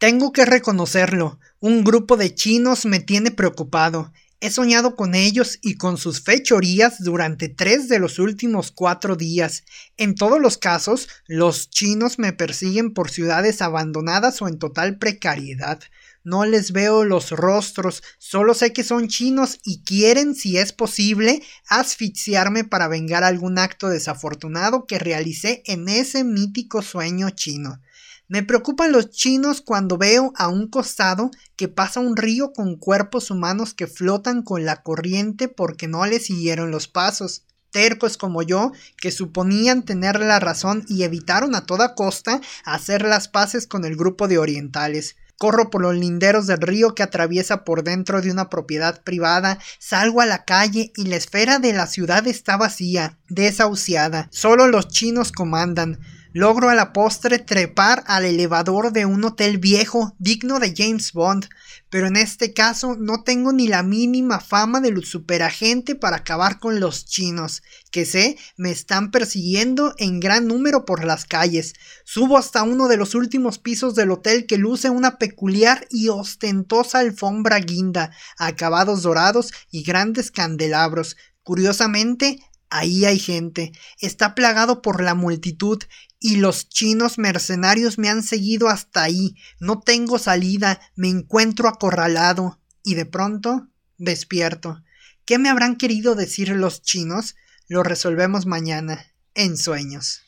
Tengo que reconocerlo, un grupo de chinos me tiene preocupado. He soñado con ellos y con sus fechorías durante tres de los últimos cuatro días. En todos los casos, los chinos me persiguen por ciudades abandonadas o en total precariedad. No les veo los rostros, solo sé que son chinos y quieren, si es posible, asfixiarme para vengar algún acto desafortunado que realicé en ese mítico sueño chino. Me preocupan los chinos cuando veo a un costado que pasa un río con cuerpos humanos que flotan con la corriente porque no le siguieron los pasos. Tercos como yo, que suponían tener la razón y evitaron a toda costa hacer las paces con el grupo de orientales. Corro por los linderos del río que atraviesa por dentro de una propiedad privada, salgo a la calle y la esfera de la ciudad está vacía, desahuciada. Solo los chinos comandan. Logro a la postre trepar al elevador de un hotel viejo digno de James Bond pero en este caso no tengo ni la mínima fama de superagente para acabar con los chinos, que sé me están persiguiendo en gran número por las calles. Subo hasta uno de los últimos pisos del hotel que luce una peculiar y ostentosa alfombra guinda, acabados dorados y grandes candelabros. Curiosamente, Ahí hay gente, está plagado por la multitud y los chinos mercenarios me han seguido hasta ahí. No tengo salida, me encuentro acorralado. Y de pronto despierto. ¿Qué me habrán querido decir los chinos? Lo resolvemos mañana, en sueños.